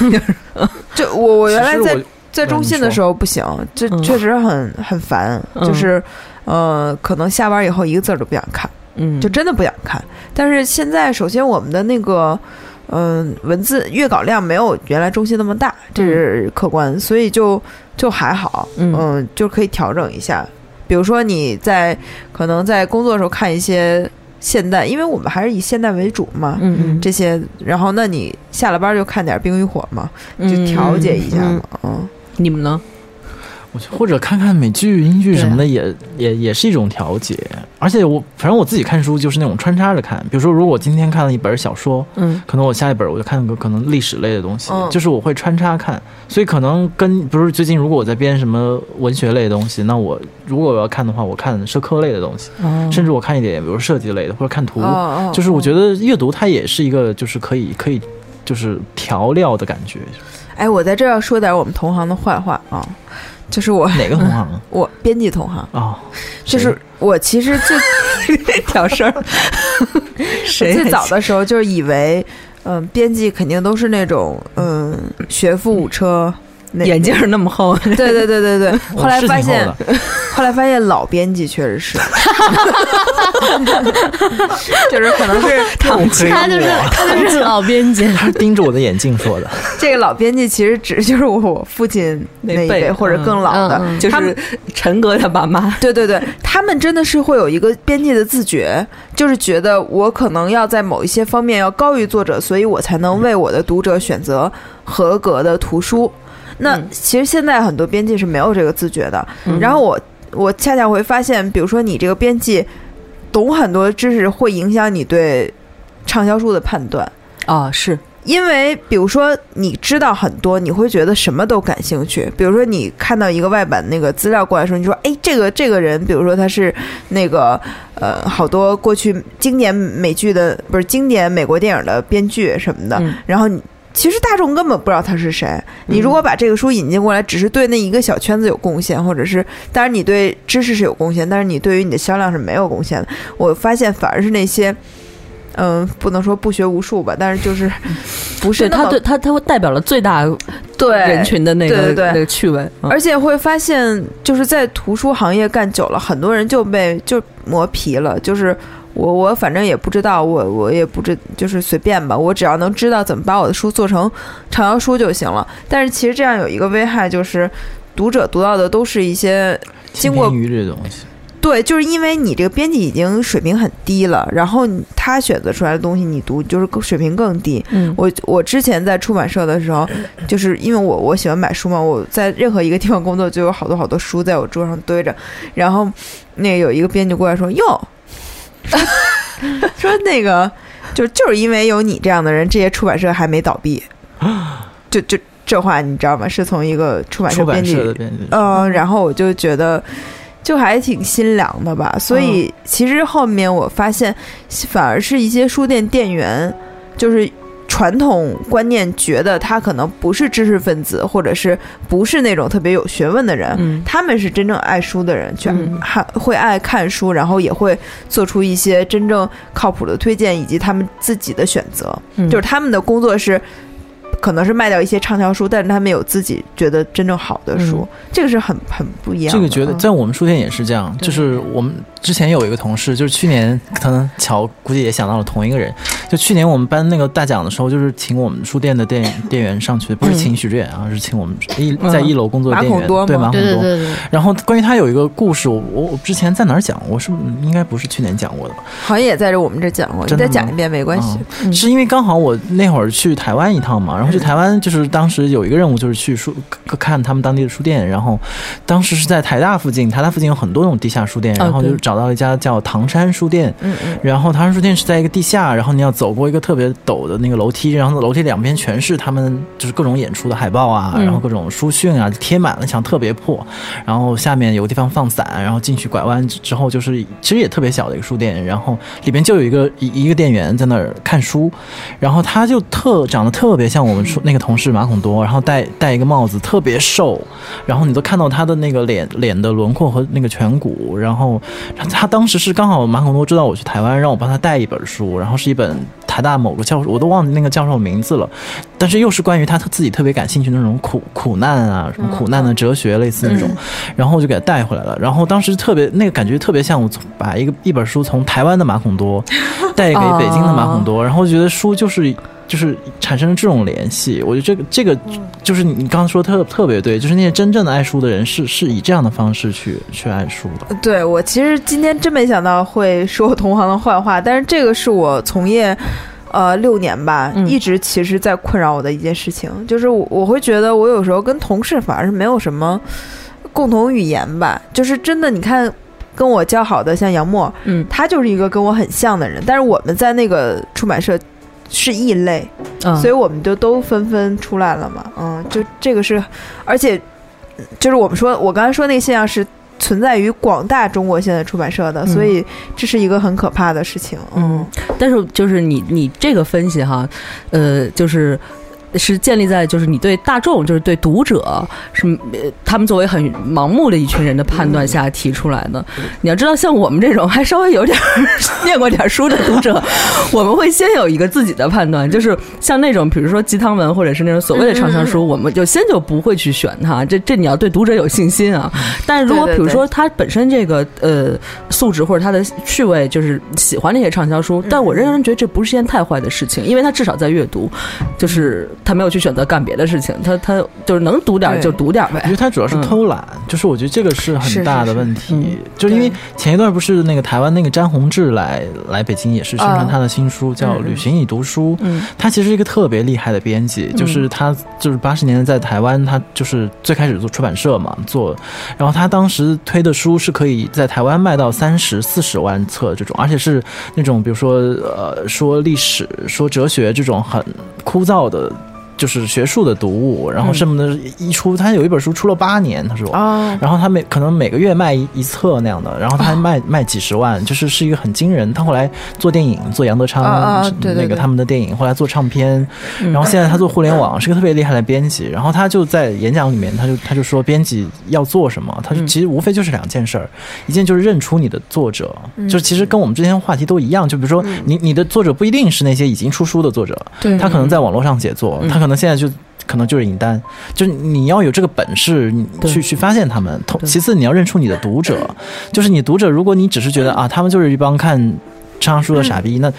就我我原来在在中信的时候不行，这确实很很烦，就是呃，可能下班以后一个字都不想看，嗯，就真的不想看。但是现在，首先我们的那个。嗯，文字阅稿量没有原来中心那么大，这是客观，所以就就还好，嗯，就可以调整一下。比如说你在可能在工作的时候看一些现代，因为我们还是以现代为主嘛，嗯嗯，这些，然后那你下了班就看点《冰与火》嘛，就调节一下嘛，嗯，你们呢？我或者看看美剧、英剧什么的，也也也是一种调节。而且我反正我自己看书就是那种穿插着看。比如说，如果我今天看了一本小说，嗯，可能我下一本我就看个可能历史类的东西，就是我会穿插看。所以可能跟不是最近如果我在编什么文学类的东西，那我如果我要看的话，我看社科类的东西，甚至我看一点比如设计类的或者看图，就是我觉得阅读它也是一个就是可以可以就是调料的感觉。哎，我在这要说点我们同行的坏话啊。就是我哪个同行啊？我编辑同行啊，就是我其实最 挑事儿。最早的时候就是以为，嗯，编辑肯定都是那种嗯学富五车。眼镜那么厚，对对对对对。后来发现，后来发现老编辑确实是，就是可能是他他就是他就是老编辑，他是盯着我的眼镜说的。这个老编辑其实指就是我父亲那一辈或者更老的，就是陈哥他爸妈。对对对，他们真的是会有一个编辑的自觉，就是觉得我可能要在某一些方面要高于作者，所以我才能为我的读者选择合格的图书。那其实现在很多编辑是没有这个自觉的，然后我我恰恰会发现，比如说你这个编辑懂很多知识，会影响你对畅销书的判断。啊，是。因为比如说你知道很多，你会觉得什么都感兴趣。比如说你看到一个外版那个资料过来的时候，你说哎，这个这个人，比如说他是那个呃好多过去经典美剧的不是经典美国电影的编剧什么的，然后你。其实大众根本不知道他是谁。你如果把这个书引进过来，只是对那一个小圈子有贡献，或者是当然你对知识是有贡献，但是你对于你的销量是没有贡献的。我发现反而是那些，嗯，不能说不学无术吧，但是就是不是他对他他会代表了最大对人群的那个那个趣味，而且会发现就是在图书行业干久了，很多人就被就磨皮了，就是。我我反正也不知道，我我也不知就是随便吧，我只要能知道怎么把我的书做成畅销书就行了。但是其实这样有一个危害，就是读者读到的都是一些经过鱼这东西。对，就是因为你这个编辑已经水平很低了，然后他选择出来的东西你读就是水平更低。嗯，我我之前在出版社的时候，就是因为我我喜欢买书嘛，我在任何一个地方工作就有好多好多书在我桌上堆着，然后那有一个编辑过来说哟。说那个，就就是因为有你这样的人，这些出版社还没倒闭。就就这话你知道吗？是从一个出版社编辑，嗯，然后我就觉得就还挺心凉的吧。所以其实后面我发现，反而是一些书店店员，就是传统观念觉得他可能不是知识分子，或者是不是那种特别有学问的人，嗯他们是真正爱书的人，全嗯还会爱看书，然后也会做出一些真正靠谱的推荐，以及他们自己的选择。嗯就是他们的工作是。可能是卖掉一些畅销书，但是他们有自己觉得真正好的书，这个是很很不一样的。这个觉得嗯在我们书店也是这样，就是我们之前有一个同事，就是去年可能乔估计也想到了同一个人，就去年我们颁那个大奖的时候，就是请我们书店的店店员上去，不是请许志远啊，是请我们一在一楼工作的店员，对马孔多。对对对对，然后关于他有一个故事，我我我之前在哪儿讲？我是应该不是去年讲过的吧？好像也在这我们这讲过，你再讲一遍没关系。嗯是因为刚好我那会儿去台湾一趟嘛，然后去台湾就是当时有一个任务就是去书看他们当地的书店，然后当时是在台大附近，台大附近有很多那种地下书店，然后就找到了一家叫唐山书店，嗯嗯，然后唐山书店是在一个地下，然后你要走过一个特别陡的那个楼梯，然后楼梯两边全是他们就是各种演出的海报啊，嗯。然后各种书讯啊，贴满了墙，特别破。然后下面有个地方放伞，然后进去拐弯之后就是其实也特别小的一个书店，然后里边就有一个一一个店员在那儿看书，然后他就特长得特别像我们说那个同事马孔多，然后戴戴一个帽子，特别瘦，然后你都看到他的那个脸脸的轮廓和那个颧骨，然后他当时是刚好马孔多知道我去台湾，让我帮他带一本书，然后是一本台大某个教授，我都忘记那个教授名字了，但是又是关于他他自己特别感兴趣的那种苦苦难啊，什么苦难的哲学类似那种，然后我就给他带回来了。然后当时特别那个感觉特别像我从把一个一本书从台湾的马孔多 带给北京的马孔多，然后觉得书就是。就是产生了这种联系，我觉得这个这个就是你你刚刚说特特别对，就是那些真正的爱书的人是是以这样的方式去去爱书的。对我其实今天真没想到会说我同行的坏话，但是这个是我从业。呃，六年吧，嗯。一直其实在困扰我的一件事情，就是我我会觉得我有时候跟同事反而是没有什么共同语言吧，就是真的，你看跟我交好的像杨默，嗯。他就是一个跟我很像的人，但是我们在那个出版社是异类，嗯所以我们就都纷纷出来了嘛。嗯，就这个是，而且就是我们说，我刚才说那个现象是存在于广大中国现在出版社的，嗯所以这是一个很可怕的事情。嗯，但是就是你你这个分析哈，呃，就是。是建立在就是你对大众，就是对读者是呃他们作为很盲目的一群人的判断下提出来的。你要知道，像我们这种还稍微有点儿 念过点儿书的读者，我们会先有一个自己的判断，就是像那种比如说鸡汤文或者是那种所谓的畅销书，我们就先就不会去选它。这这你要对读者有信心啊。但是如果比如说他本身这个呃素质或者他的趣味就是喜欢那些畅销书，但我仍然觉得这不是件太坏的事情，因为他至少在阅读，就是他没有去选择干别的事情，他他就是能读点就读点呗我觉。得他主要是偷懒，就是我觉得这个是很大的问题。是是是就是因为前一段不是那个台湾那个詹宏志来来北京，也是宣传他的新书、叫《旅行与读书》。嗯他其实是一个特别厉害的编辑，就是他就是八十年代在台湾，他就是最开始做出版社嘛，做，然后他当时推的书是可以在台湾卖到三十四十万册这种，而且是那种比如说呃说历史、说哲学这种很枯燥的。就是学术的读物，然后什么的，一出他有一本书出了八年，他说，哦，然后他每可能每个月卖一一册那样的，然后他还卖、卖几十万，就是是一个很惊人。他后来做电影，做杨德昌、那个他们的电影，后来做唱片，然后现在他做互联网，是个特别厉害的编辑。然后他就在演讲里面，他就他就说，编辑要做什么？他就其实无非就是两件事儿，一件就是认出你的作者，就是其实跟我们之前话题都一样，就比如说你你的作者不一定是那些已经出书的作者，对。他可能在网络上写作，他可能现在就可能就是影单，就是你要有这个本事，你去去发现他们。其次，你要认出你的读者，就是你读者，如果你只是觉得啊，他们就是一帮看畅销书的傻逼，那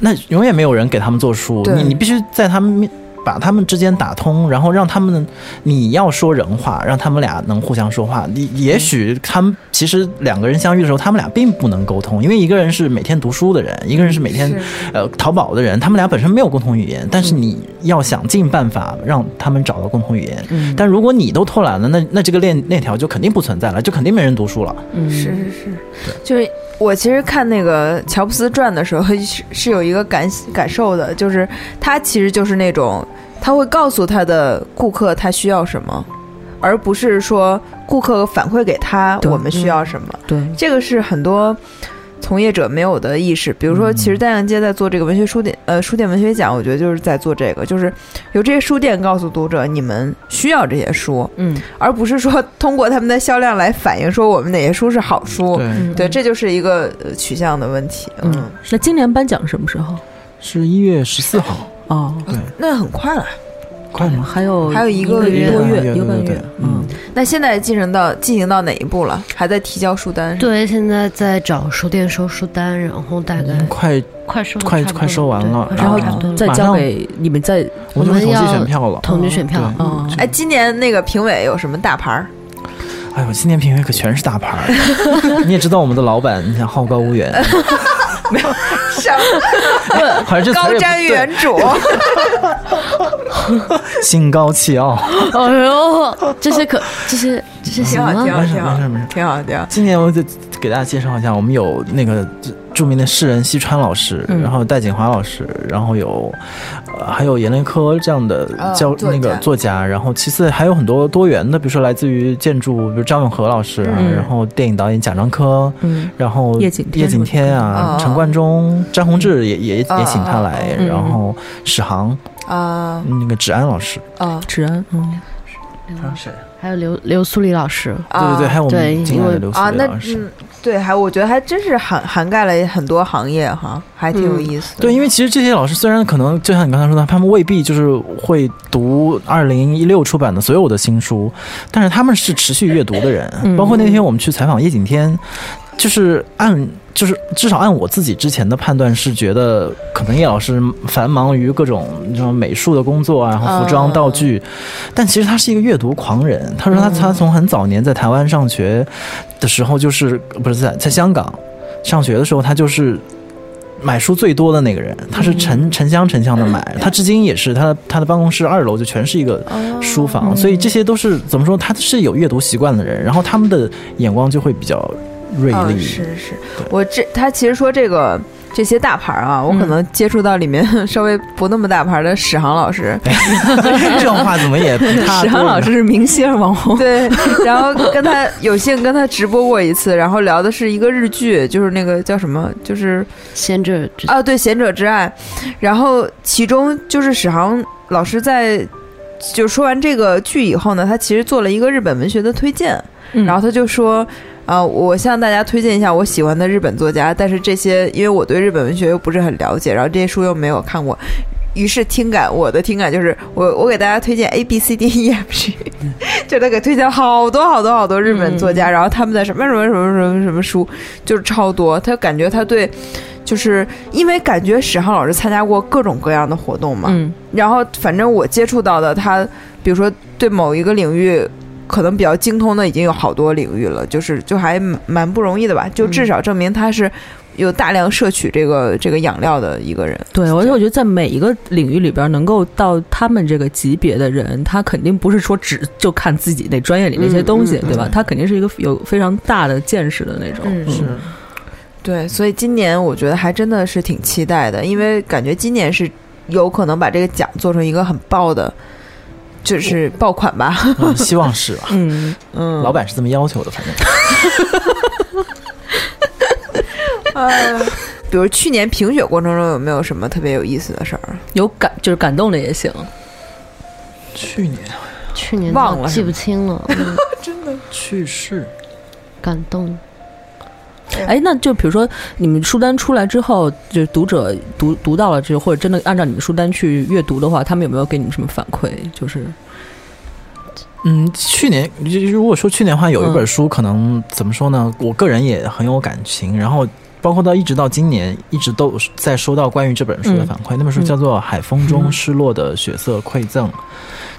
那永远没有人给他们做书。你你必须在他们面。把他们之间打通，然后让他们，你要说人话，让他们俩能互相说话。你也许他们其实两个人相遇的时候，他们俩并不能沟通，因为一个人是每天读书的人，一个人是每天是呃淘宝的人，他们俩本身没有共同语言，但是你要想尽办法让他们找到共同语言。嗯但如果你都偷懒了，那那这个链链条就肯定不存在了，就肯定没人读书了。嗯是是是，就是我其实看那个乔布斯传的时候是是有一个感感受的，就是他其实就是那种他会告诉他的顾客他需要什么，而不是说顾客反馈给他我们需要什么。对，这个是很多。从业者没有的意识。比如说，其实单阳街在做这个文学书店，呃，书店文学奖，我觉得就是在做这个，就是由这些书店告诉读者，你们需要这些书，嗯，而不是说通过他们的销量来反映说我们哪些书是好书。对，对，这就是一个呃取向的问题。嗯，嗯，那今年颁奖什么时候？是一月十四号，哦，对，那很快了。快吗？还有还有一个个月一个半月，嗯，那现在进行到进行到哪一步了？还在提交书单？，对，现在在找书店收书单，然后大概快，快收快快收完了然后再交给你们再，我们就统计选票了。统计选票对。哦，哎，今年那个评委有什么大牌儿？哎呦，今年评委可全是大牌儿，你也知道我们的老板，你想好高骛远，上好像这词儿也不高瞻远瞩。心高气傲。哎呦，这是可这是这是什挺好，挺？好，挺好挺好，挺好。今年我得给大家介绍一下，我们有那个著名的诗人西川老师，嗯。然后戴锦华老师，然后有呃还有阎连科这样的哦教、那个作家，然后其次还有很多多元的，比如说来自于建筑，比如张永和老师啊，嗯。然后电影导演贾樟柯。嗯，然后叶景天叶景天啊，哦陈冠中、张宏志也也也哦请他来，嗯。然后史航啊。那个芷安老师，啊芷安，嗯，还有谁？还有刘刘苏丽老师，对对对，还有我们敬爱的刘思啊，那维老师。嗯，对，还我觉得还真是涵涵盖了很多行业哈，还挺有意思的。对，因为其实这些老师虽然可能就像你刚才说的，他们未必就是会读二零一六出版的所有的新书，但是他们是持续阅读的人。嗯包括那天我们去采访叶景天，就是按就是至少按我自己之前的判断是觉得，可能叶老师繁忙于各种这种美术的工作啊，然后服装嗯道具，但其实他是一个阅读狂人。他说他他从很早年在台湾上学的时候，就是不是在在香港上学的时候，他就是。买书最多的那个人，他是沉沉箱沉箱的买，他至今也是他他的办公室二楼就全是一个书房，所以这些都是怎么说？他是有阅读习惯的人，然后他们的眼光就会比较锐啊，利。是是，我这他其实说这个这些大牌儿啊，我可能接触到里面 稍微不那么大牌儿的史航老师，这种话怎么也不太 史航老师是明星网红，对，然后跟他有幸跟他直播过一次，然后聊的是一个日剧，就是那个叫什么，就是贤者之啊，对，《贤者之爱》，然后其中就是史航老师在就说完这个剧以后呢，他其实做了一个日本文学的推荐，嗯。然后他就说。啊、我向大家推荐一下我喜欢的日本作家，但是这些因为我对日本文学又不是很了解，然后这些书又没有看过，于是听感我的听感就是我我给大家推荐 A B C D E F G，就他给推荐好多好多好多日本作家，然后他们的什么什么什么什么什么书就是超多，他感觉他对。就是因为感觉史航老师参加过各种各样的活动嘛，嗯。然后反正我接触到的他，比如说对某一个领域可能比较精通的已经有好多领域了，就是就还蛮蛮不容易的吧，就至少证明他是有大量摄取这个这个养料的一个人。对，而且我觉得在每一个领域里边，能够到他们这个级别的人，他肯定不是说只就看自己那专业里那些东西，对吧？他肯定是一个有非常大的见识的那种。嗯是对，所以今年我觉得还真的是挺期待的，因为感觉今年是有可能把这个奖做成一个很爆的，就是爆款吧。嗯，希望是吧？嗯，嗯，老板是这么要求的，反正。呃，比如去年评选过程中有没有什么特别有意思的事儿？有感就是感动的也行。去年去年忘了记不清了，嗯 去世，感动。哎，那就比如说你们书单出来之后，就读者读读到了之后，或者真的按照你们书单去阅读的话，他们有没有给你们什么反馈？就是嗯，去年如果说去年的话，有一本书，可能怎么说呢？我个人也很有感情，然后。包括到一直到今年，一直都在收到关于这本书的反馈。那本书叫做《海风中失落的血色馈赠》，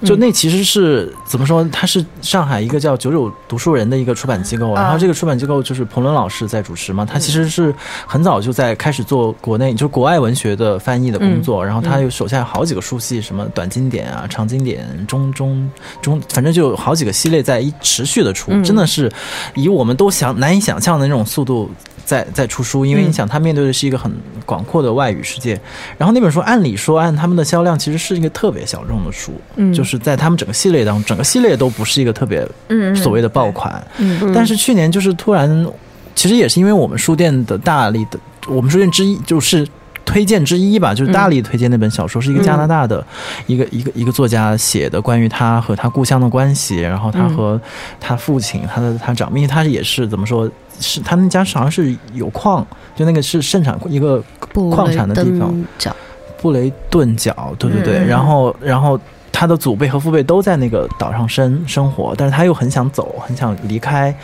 就那其实是怎么说？它是上海一个叫九九读书人的一个出版机构，然后这个出版机构就是彭伦老师在主持嘛。他其实是很早就在开始做国内就国外文学的翻译的工作，然后他有手下有好几个书系，什么短经典啊、长经典、中中中，反正就有好几个系列在一持续的出，真的是以我们都想难以想象的那种速度。在在出书，因为你想，他面对的是一个很广阔的外语世界。然后那本书按理说，按他们的销量，其实是一个特别小众的书，嗯就是在他们整个系列当中，整个系列都不是一个特别嗯所谓的爆款。嗯但是去年就是突然其实也是因为我们书店的大力的，我们书店之一就是。推荐之一吧，就是大力推荐那本小说，是一个加拿大的一个、一个一个作家写的，关于他和他故乡的关系，然后他和他父亲、他的他长，因为他也是怎么说，是他们家好像是有矿，就那个是盛产一个矿产的地方，角布雷顿角，对对对，嗯。然后然后他的祖辈和父辈都在那个岛上生生活，但是他又很想走，很想离开，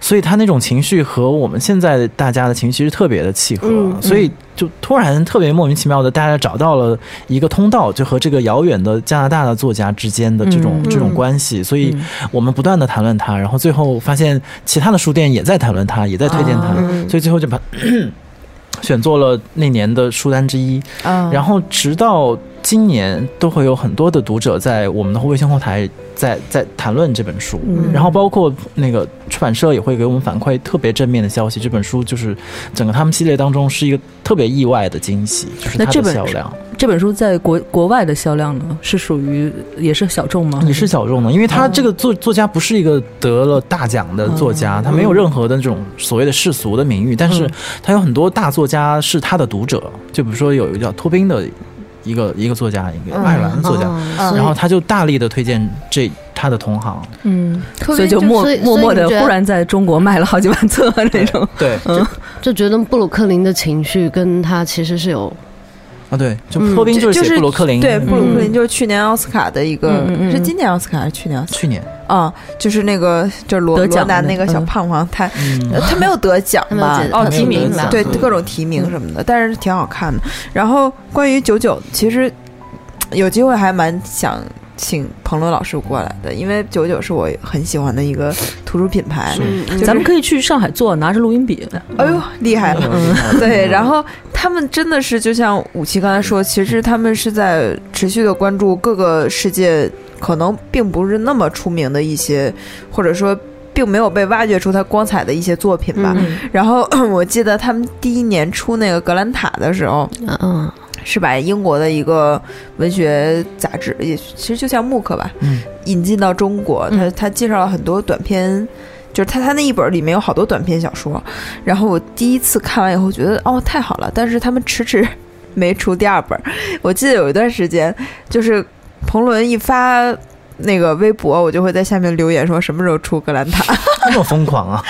所以他那种情绪和我们现在大家的情绪是特别的契合，嗯所以就突然特别莫名其妙的，大家找到了一个通道，就和这个遥远的加拿大的作家之间的这种、嗯这种关系，所以我们不断的谈论他，然后最后发现其他的书店也在谈论他，也在推荐他，嗯。所以最后就把选做了那年的书单之一。嗯，然后直到今年都会有很多的读者在我们的微信后台在在谈论这本书，嗯。然后包括那个出版社也会给我们反馈特别正面的消息。这本书就是整个他们系列当中是一个特别意外的惊喜，就是它那这本的销量。这本书在国国外的销量呢，是属于也是小众吗？也是小众的，因为他这个作作家不是一个得了大奖的作家，他没有任何的这种所谓的世俗的名誉，但是他有很多大作家是他的读者，就比如说有一个叫托宾的一个一个作家，一个爱尔兰作家，嗯。然后他就大力的推荐这他的同行，嗯，所以就默默默的忽然在中国卖了好几万册那种。对就觉得布鲁克林的情绪跟他其实是有啊对，就嗯托宾就是就是写布鲁克林，对，布鲁克林嗯就是去年奥斯卡的一个，是今年奥斯卡还是去年去年，卡？啊、就是那个就是罗得罗南那个小嗯。胖胖，他、他没有得奖。他没有吧？哦，提名对嗯。各种提名什么的，但是挺好看的。然后关于九九，其实有机会还蛮想请彭罗老师过来的，因为九九是我很喜欢的一个图书品牌。咱们可以去上海做，拿着录音笔。哎呦，厉害了！嗯 对，然后他们真的是就像武奇刚才说，其实他们是在持续的关注各个世界可能并不是那么出名的一些，或者说并没有被挖掘出它光彩的一些作品吧。嗯然后我记得他们第一年出那个格兰塔的时候，嗯嗯是把英国的一个文学杂志，也其实就像木刻吧，嗯引进到中国。他他介绍了很多短篇，就是他他那一本里面有好多短篇小说。然后我第一次看完以后觉得哦太好了，但是他们迟迟 没出第二本。我记得有一段时间，就是彭伦一发。那个微博，我就会在下面留言说什么时候出格兰塔。这么疯狂啊！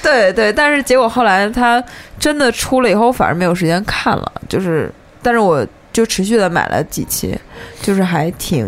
对对，但是结果后来他真的出了以后，反而没有时间看了。就是，但是我就持续的买了几期，就是还挺，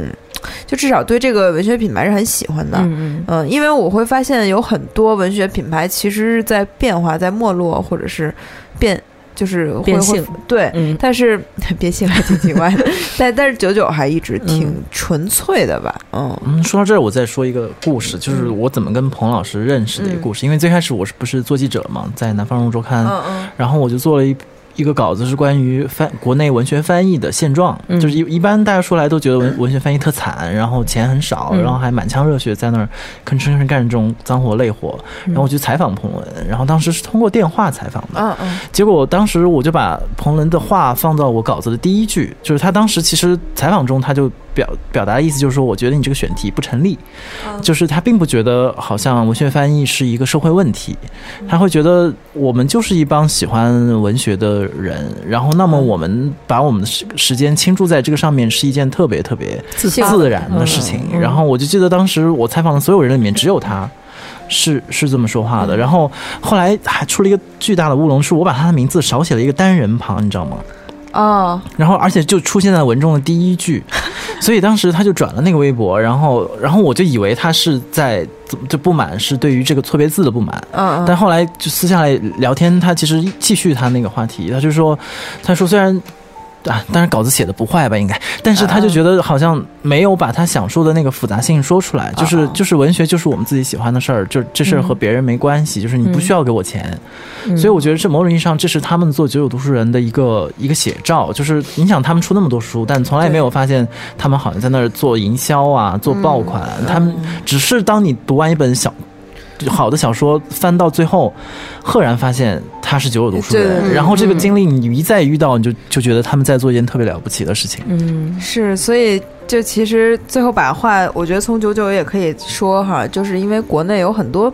就至少对这个文学品牌是很喜欢的。嗯嗯，因为我会发现有很多文学品牌其实是在变化、在没落，或者是变，就是会变性会对。嗯但是 变性还挺奇怪的，但但是九九还一直挺嗯纯粹的吧，嗯嗯，说到这儿，我再说一个故事，就是我怎么跟彭老师认识的一个故事。因为最开始我是不是做记者嘛，在南方人物周刊，嗯嗯然后我就做了一一个稿子，是关于翻国内文学翻译的现状。嗯就是一一般大家说来都觉得文文学翻译特惨，然后钱很少，嗯然后还满腔热血在那儿吭哧吭哧干这种脏活累活。然后我去采访彭文，然后当时是通过电话采访的。嗯嗯结果当时我就把彭伦的话放到我稿子的第一句，就是他当时其实采访中他就表表达的意思就是说，我觉得你这个选题不成立，就是他并不觉得好像文学翻译是一个社会问题，他会觉得我们就是一帮喜欢文学的人，然后那么我们把我们的时时间倾注在这个上面是一件特别特别自然的事情。然后我就记得当时我采访的所有人里面，只有他是是这么说话的。然后后来还出了一个巨大的乌龙，是我把他的名字少写了一个单人旁，你知道吗？哦，然后而且就出现在文中的第一句，所以当时他就转了那个微博，然后然后我就以为他是在就不满是对于这个错别字的不满，嗯嗯。但后来就私下来聊天，他其实继续他那个话题，他就说，他说虽然。啊，当然稿子写的不坏吧，应该，但是他就觉得好像没有把他想说的那个复杂性说出来，就是就是文学就是我们自己喜欢的事儿，就这事儿和别人没关系，就是你不需要给我钱，所以我觉得这某种意义上这是他们做九九读书人的一个一个写照，就是你想他们出那么多书，但从来没有发现他们好像在那儿做营销啊，做爆款，他们只是当你读完一本小。好的小说翻到最后，赫然发现他是九九读书人，然后这个经历你一再遇到，你就就觉得他们在做一件特别了不起的事情。嗯是，所以就其实最后把话，我觉得从九九也可以说哈，就是因为国内有很多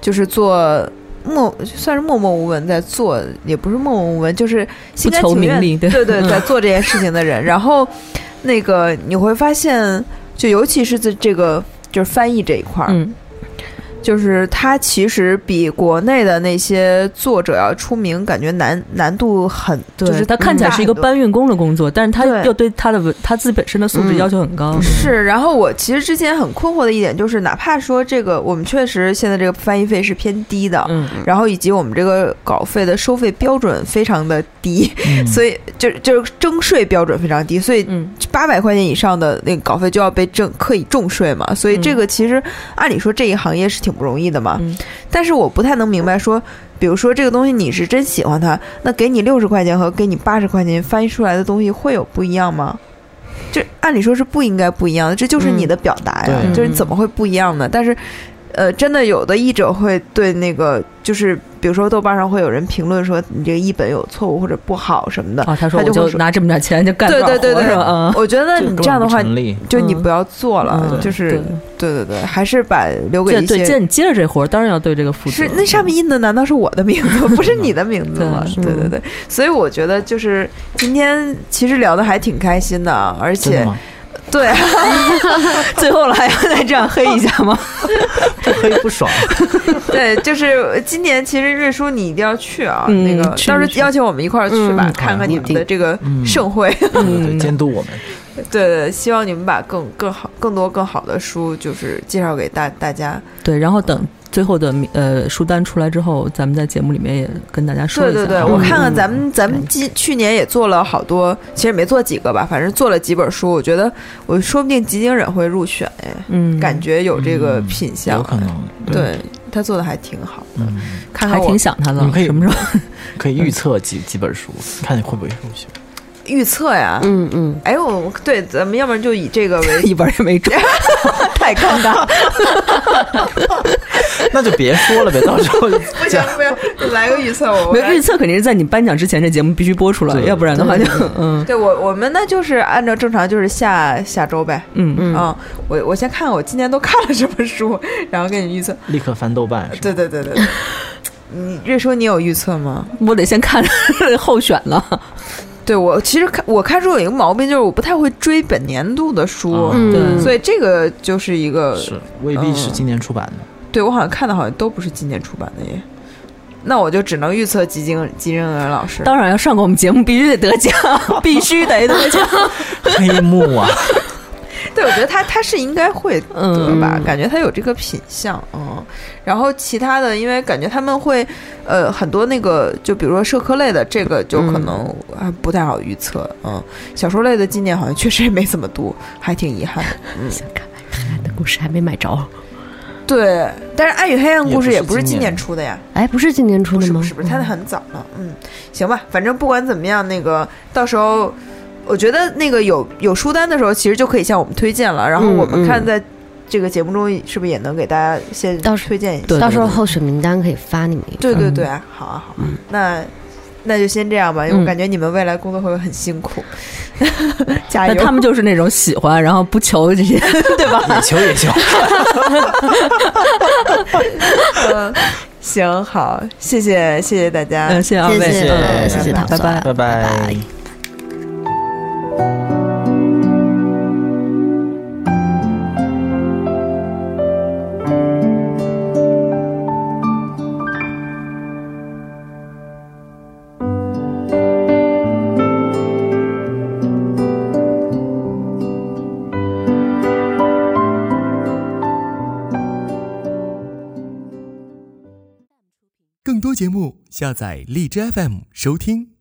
就是做默算是默默无闻在做，也不是默默无闻，就是心甘不求情愿对对对，嗯 在做这件事情的人。然后那个你会发现，就尤其是在这个就是翻译这一块儿，嗯，就是他其实比国内的那些作者要出名，感觉难难度很，对，就是他看起来是一个搬运工的工作，但是他对又对他的文他自己本身的素质嗯要求很高。是，然后我其实之前很困惑的一点就是，哪怕说这个我们确实现在这个翻译费是偏低的，嗯，然后以及我们这个稿费的收费标准非常的低，嗯。所以就就是征税标准非常低，所以嗯。八百块钱以上的那个稿费就要被征可以重税嘛，所以这个其实按理说这一行业是挺不容易的嘛，嗯但是我不太能明白说。比如说这个东西你是真喜欢它，那给你六十块钱和给你八十块钱翻译出来的东西会有不一样吗？这按理说是不应该不一样的，这就是你的表达呀，对就是怎么会不一样呢？但是，呃，真的有的译者会对那个，就是比如说豆瓣上会有人评论说你这个译本有错误或者不好什么的，啊，他说我就拿这么点钱就干对对对对活是吧？嗯，我觉得你这样的话，就你不要做了，嗯就是对对对对，还是把留给对对，一些既然你接着这活儿，当然要对这个负责。是那上面印的难道是我的名字，不是你的名字吗？对对对对，所以我觉得就是今天其实聊的还挺开心的，啊，而且？对，最后了还要再这样黑一下吗？不黑不爽。对，就是今年其实瑞叔你一定要去啊，嗯那个到时候邀请我们一块儿去吧，嗯看看你们的这个嗯盛会。对，监督我们。对对，希望你们把更更好、更多更好的书，就是介绍给大大家。对，然后等最后的呃书单出来之后，咱们在节目里面也跟大家说一下。对对对，我看看咱们咱们今去年也做了好多，其实没做几个吧，反正做了几本书。我觉得我说不定吉井忍会入选，哎，嗯，感觉有这个嗯品相，有可能。对他做的还挺好的。看看我挺想他的你们可，以什么时候？可以预测几几本书，看你会不会入选。预测呀，嗯嗯，哎，我对咱们要不然就以这个为 一本也没中。太尴尬，那就别说了呗，到时候 不行不行，来个预测，我没有预测肯定是在你颁奖之前，这节目必须播出来，要不然的话就嗯对我我们呢就是按照正常就是下下周呗。嗯嗯啊、我我先看看我今年都看了什么书，然后给你预测。立刻翻豆瓣。对对对对对，你瑞叔你有预测吗？我得先看候选了。对我其实看我看书有一个毛病，就是我不太会追本年度的书，啊嗯对所以这个就是一个是未必是今年出版的。对我好像看的好像都不是今年出版的耶。那我就只能预测吉金吉仁恩老师。当然要上过我们节目，必须得得奖，必须得得奖。黑幕啊，对，我觉得他他是应该会得嗯吧，感觉他有这个品相，嗯。然后其他的，因为感觉他们会，呃，很多那个，就比如说社科类的，这个就可能还不太好预测，嗯。小说类的今年好像确实也没怎么读，还挺遗憾的，嗯。想看黑暗的故事还没买着。对，但是《爱与黑暗故事》也也不是今年年出的呀，哎，不是今年出的吗？不是不是不是，它很早了，嗯。行吧，反正不管怎么样，那个到时候。我觉得那个有有书单的时候，其实就可以向我们推荐了。然后嗯我们看嗯在这个节目中是不是也能给大家先到时推荐一下？到时候候选名单可以发你们。对对对，好啊好啊，那那就先这样吧，因为我嗯感觉你们未来工作会很辛苦，加油！那他们就是那种喜欢，然后不求这些，对吧？也求也求。嗯行好，谢谢谢谢大家，嗯，谢谢二位，谢谢嗯谢谢唐拜拜。拜拜。下载荔枝 FM 收听。